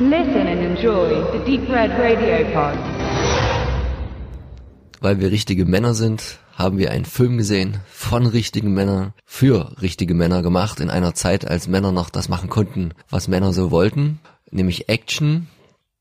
Listen and enjoy the Deep Red Radio Pod. Weil wir richtige Männer sind, haben wir einen Film gesehen von richtigen Männern für richtige Männer gemacht in einer Zeit, als Männer noch das machen konnten, was Männer so wollten, nämlich Action,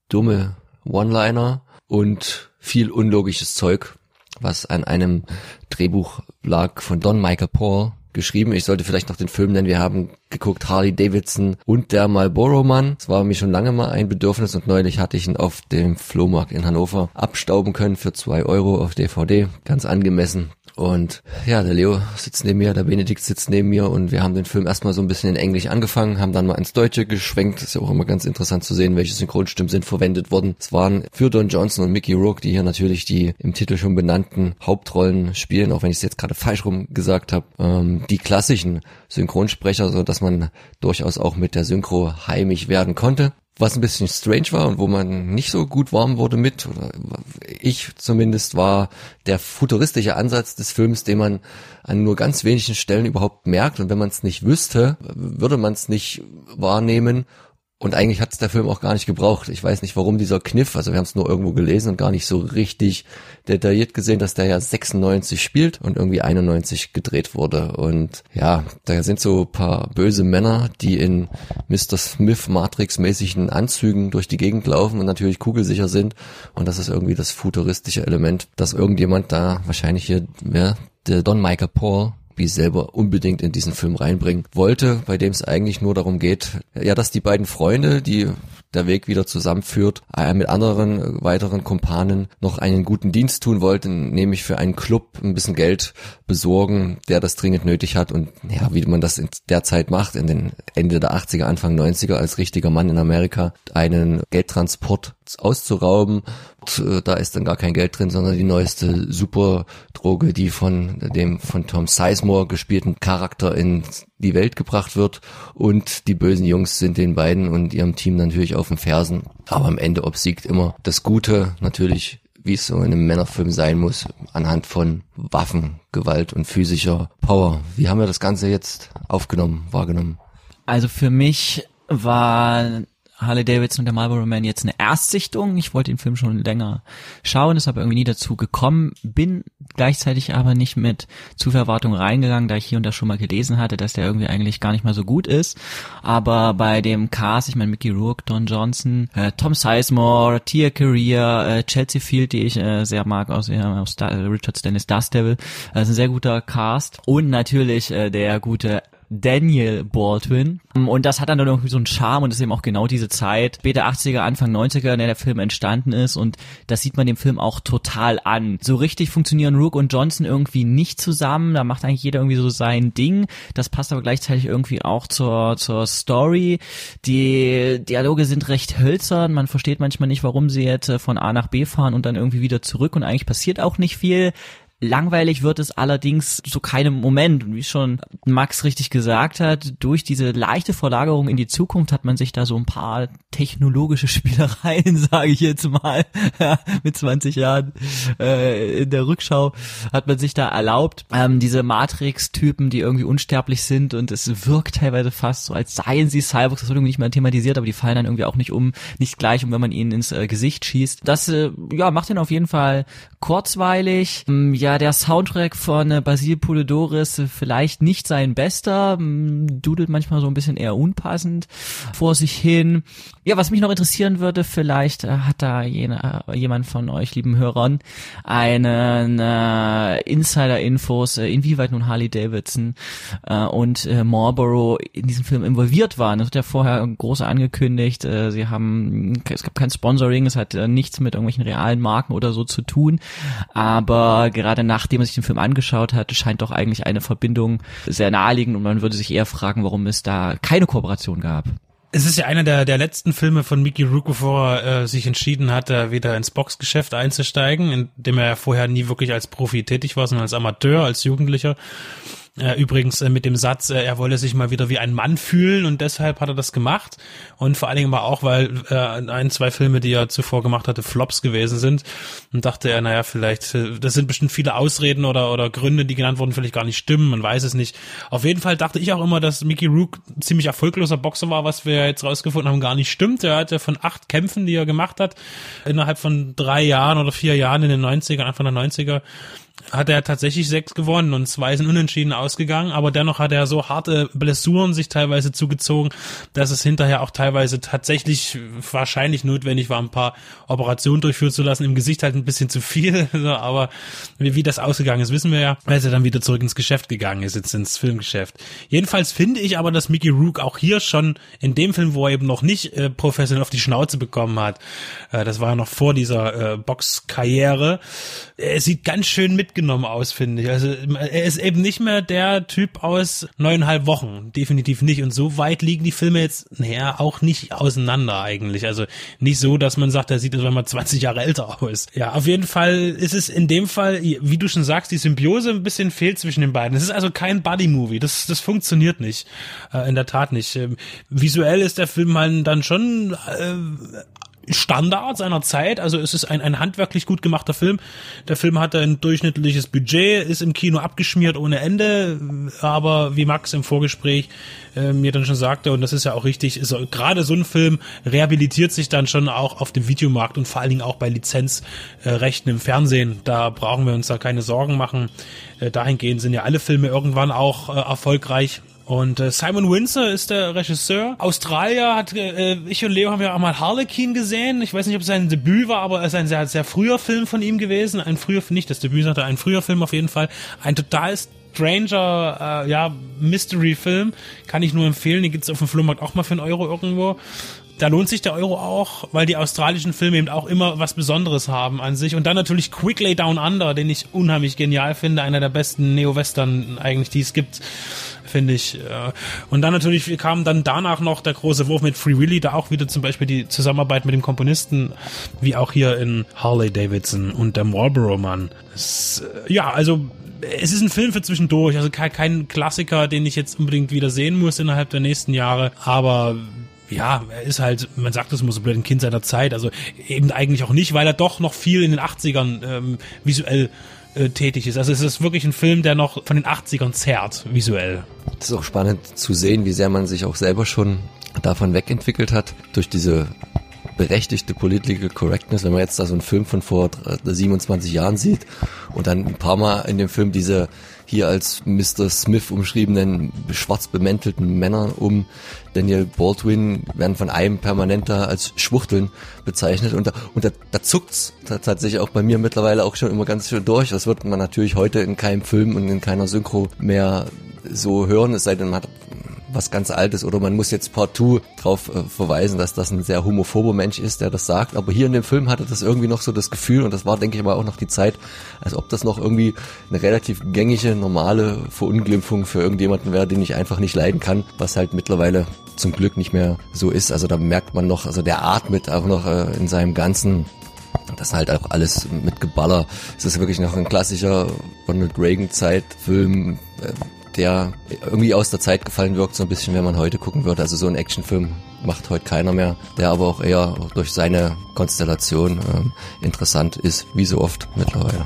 dumme One-Liner und viel unlogisches Zeug, was an einem Drehbuch lag von Don Michael Paul geschrieben. Ich sollte vielleicht noch den Film nennen. Wir haben geguckt Harley Davidson und der Marlboro Mann. Es war mir schon lange mal ein Bedürfnis und neulich hatte ich ihn auf dem Flohmarkt in Hannover abstauben können für zwei Euro auf DVD. Ganz angemessen. Und ja, der Leo sitzt neben mir, der Benedikt sitzt neben mir und wir haben den Film erstmal so ein bisschen in Englisch angefangen, haben dann mal ins Deutsche geschwenkt. ist ja auch immer ganz interessant zu sehen, welche Synchronstimmen sind verwendet worden. Es waren für Don Johnson und Mickey Rourke, die hier natürlich die im Titel schon benannten Hauptrollen spielen, auch wenn ich es jetzt gerade falsch rum gesagt habe, ähm, die klassischen Synchronsprecher, so dass man durchaus auch mit der Synchro heimisch werden konnte was ein bisschen strange war und wo man nicht so gut warm wurde mit, oder ich zumindest, war der futuristische Ansatz des Films, den man an nur ganz wenigen Stellen überhaupt merkt. Und wenn man es nicht wüsste, würde man es nicht wahrnehmen und eigentlich hat es der Film auch gar nicht gebraucht. Ich weiß nicht, warum dieser Kniff, also wir haben es nur irgendwo gelesen und gar nicht so richtig detailliert gesehen, dass der ja 96 spielt und irgendwie 91 gedreht wurde. Und ja, da sind so paar böse Männer, die in Mr. Smith Matrix-mäßigen Anzügen durch die Gegend laufen und natürlich kugelsicher sind. Und das ist irgendwie das futuristische Element, dass irgendjemand da wahrscheinlich hier, wer, der Don Michael Paul, selber unbedingt in diesen Film reinbringen wollte, bei dem es eigentlich nur darum geht, ja, dass die beiden Freunde, die der Weg wieder zusammenführt, äh, mit anderen äh, weiteren Kumpanen noch einen guten Dienst tun wollten, nämlich für einen Club ein bisschen Geld besorgen, der das dringend nötig hat und ja, wie man das in der Zeit macht, in den Ende der 80er, Anfang 90er als richtiger Mann in Amerika, einen Geldtransport auszurauben. Und, äh, da ist dann gar kein Geld drin, sondern die neueste Superdroge, die von dem von Tom Sizemore gespielten Charakter in die Welt gebracht wird. Und die bösen Jungs sind den beiden und ihrem Team natürlich auf den Fersen. Aber am Ende obsiegt immer das Gute natürlich wie es so in einem Männerfilm sein muss, anhand von Waffen, Gewalt und physischer Power. Wie haben wir das Ganze jetzt aufgenommen, wahrgenommen? Also für mich war Harley Davidson und der Marlboro Man jetzt eine Erstsichtung. Ich wollte den Film schon länger schauen, ist aber irgendwie nie dazu gekommen, bin gleichzeitig aber nicht mit Zuverwartung reingegangen, da ich hier und da schon mal gelesen hatte, dass der irgendwie eigentlich gar nicht mal so gut ist. Aber bei dem Cast, ich meine Mickey Rourke, Don Johnson, äh, Tom Sizemore, Tia Career, äh, Chelsea Field, die ich äh, sehr mag aus, äh, aus Star Richard Stannis Dust Devil, äh, ist ein sehr guter Cast. Und natürlich äh, der gute Daniel Baldwin. Und das hat dann irgendwie so einen Charme und ist eben auch genau diese Zeit, später 80er, Anfang 90er, in der der Film entstanden ist und das sieht man dem Film auch total an. So richtig funktionieren Rook und Johnson irgendwie nicht zusammen, da macht eigentlich jeder irgendwie so sein Ding. Das passt aber gleichzeitig irgendwie auch zur, zur Story. Die Dialoge sind recht hölzern, man versteht manchmal nicht, warum sie jetzt äh, von A nach B fahren und dann irgendwie wieder zurück und eigentlich passiert auch nicht viel. Langweilig wird es allerdings zu keinem Moment. Und wie schon Max richtig gesagt hat, durch diese leichte Verlagerung in die Zukunft hat man sich da so ein paar technologische Spielereien, sage ich jetzt mal, mit 20 Jahren äh, in der Rückschau hat man sich da erlaubt. Ähm, diese Matrix-Typen, die irgendwie unsterblich sind und es wirkt teilweise fast so, als seien sie Cyborgs, das wird irgendwie nicht mal thematisiert, aber die fallen dann irgendwie auch nicht um, nicht gleich um, wenn man ihnen ins äh, Gesicht schießt. Das äh, ja macht ihn auf jeden Fall kurzweilig. Ähm, ja, der Soundtrack von äh, Basil Polidoris äh, vielleicht nicht sein bester, dudelt manchmal so ein bisschen eher unpassend vor sich hin. Ja, was mich noch interessieren würde, vielleicht äh, hat da jene, jemand von euch, lieben Hörern, einen äh, Insider-Infos, inwieweit nun Harley Davidson äh, und äh, Marlboro in diesem Film involviert waren. Das wird ja vorher groß angekündigt. Äh, sie haben, es gab kein Sponsoring, es hat äh, nichts mit irgendwelchen realen Marken oder so zu tun. Aber gerade nachdem man sich den Film angeschaut hat, scheint doch eigentlich eine Verbindung sehr naheliegend und man würde sich eher fragen, warum es da keine Kooperation gab. Es ist ja einer der, der letzten Filme von Mickey Rourke, bevor er äh, sich entschieden hat, da wieder ins Boxgeschäft einzusteigen, in dem er vorher nie wirklich als Profi tätig war, sondern als Amateur, als Jugendlicher. Äh, übrigens äh, mit dem Satz, äh, er wolle sich mal wieder wie ein Mann fühlen und deshalb hat er das gemacht. Und vor allen Dingen aber auch, weil äh, ein, zwei Filme, die er zuvor gemacht hatte, Flops gewesen sind. Und dachte er, naja, vielleicht, äh, das sind bestimmt viele Ausreden oder, oder Gründe, die genannt wurden, vielleicht gar nicht stimmen, man weiß es nicht. Auf jeden Fall dachte ich auch immer, dass Mickey Rook ziemlich erfolgloser Boxer war, was wir jetzt rausgefunden haben, gar nicht stimmt. Er hatte von acht Kämpfen, die er gemacht hat, innerhalb von drei Jahren oder vier Jahren in den 90ern, Anfang der 90er, hat er tatsächlich sechs gewonnen und zwei sind unentschieden ausgegangen, aber dennoch hat er so harte Blessuren sich teilweise zugezogen, dass es hinterher auch teilweise tatsächlich wahrscheinlich notwendig war, ein paar Operationen durchführen zu lassen. Im Gesicht halt ein bisschen zu viel, aber wie, wie das ausgegangen ist, wissen wir ja, als er dann wieder zurück ins Geschäft gegangen ist, jetzt ins Filmgeschäft. Jedenfalls finde ich aber, dass Mickey Rook auch hier schon in dem Film, wo er eben noch nicht äh, professionell auf die Schnauze bekommen hat, äh, das war ja noch vor dieser äh, Boxkarriere, er sieht ganz schön mitgenommen aus, finde ich. Also er ist eben nicht mehr der Typ aus neuneinhalb Wochen, definitiv nicht. Und so weit liegen die Filme jetzt, naja, auch nicht auseinander eigentlich. Also nicht so, dass man sagt, er sieht jetzt mal 20 Jahre älter aus. Ja, auf jeden Fall ist es in dem Fall, wie du schon sagst, die Symbiose ein bisschen fehlt zwischen den beiden. Es ist also kein Buddy-Movie. Das, das funktioniert nicht. Äh, in der Tat nicht. Ähm, visuell ist der Film halt dann schon äh, Standard seiner Zeit. Also es ist ein, ein handwerklich gut gemachter Film. Der Film hatte ein durchschnittliches Budget, ist im Kino abgeschmiert ohne Ende. Aber wie Max im Vorgespräch äh, mir dann schon sagte, und das ist ja auch richtig, ist gerade so ein Film rehabilitiert sich dann schon auch auf dem Videomarkt und vor allen Dingen auch bei Lizenzrechten im Fernsehen. Da brauchen wir uns da keine Sorgen machen. Äh, dahingehend sind ja alle Filme irgendwann auch äh, erfolgreich. Und äh, Simon Windsor ist der Regisseur. Australier hat, äh, ich und Leo haben ja auch mal Harlequin gesehen. Ich weiß nicht, ob es sein Debüt war, aber es ist ein sehr, sehr früher Film von ihm gewesen. Ein früher, nicht das Debüt, sondern ein früher Film auf jeden Fall. Ein total Stranger, äh, ja, Mystery-Film. Kann ich nur empfehlen. Den gibt's auf dem Flohmarkt auch mal für einen Euro irgendwo da lohnt sich der Euro auch, weil die australischen Filme eben auch immer was Besonderes haben an sich. Und dann natürlich Quickly Down Under, den ich unheimlich genial finde, einer der besten Neo-Western eigentlich, die es gibt finde ich. Und dann natürlich kam dann danach noch der große Wurf mit Free Willy, da auch wieder zum Beispiel die Zusammenarbeit mit dem Komponisten, wie auch hier in Harley Davidson und der Marlboro Man. Das, äh, ja, also es ist ein Film für zwischendurch, also kein, kein Klassiker, den ich jetzt unbedingt wieder sehen muss innerhalb der nächsten Jahre, aber ja, er ist halt, man sagt es immer so blöd, ein Kind seiner Zeit, also eben eigentlich auch nicht, weil er doch noch viel in den 80ern ähm, visuell äh, tätig ist. Also es ist wirklich ein Film, der noch von den 80ern zerrt, visuell. Es ist auch spannend zu sehen, wie sehr man sich auch selber schon davon wegentwickelt hat, durch diese berechtigte Political Correctness, wenn man jetzt da so einen Film von vor 27 Jahren sieht und dann ein paar Mal in dem Film diese hier als Mr. Smith umschriebenen schwarz bemäntelten Männer um Daniel Baldwin werden von einem permanenter als Schwuchteln bezeichnet und da, und da, da zuckt's tatsächlich auch bei mir mittlerweile auch schon immer ganz schön durch. Das wird man natürlich heute in keinem Film und in keiner Synchro mehr so hören, es sei denn, man hat was ganz Altes oder man muss jetzt partout darauf äh, verweisen, dass das ein sehr homophober Mensch ist, der das sagt. Aber hier in dem Film hatte das irgendwie noch so das Gefühl und das war, denke ich mal, auch noch die Zeit, als ob das noch irgendwie eine relativ gängige, normale Verunglimpfung für irgendjemanden wäre, den ich einfach nicht leiden kann, was halt mittlerweile zum Glück nicht mehr so ist. Also da merkt man noch, also der atmet auch noch äh, in seinem ganzen das halt auch alles mit Geballer. Es ist wirklich noch ein klassischer Ronald Reagan Zeitfilm, äh, der irgendwie aus der Zeit gefallen wirkt, so ein bisschen, wenn man heute gucken würde. Also so ein Actionfilm macht heute keiner mehr, der aber auch eher durch seine Konstellation ähm, interessant ist, wie so oft mittlerweile.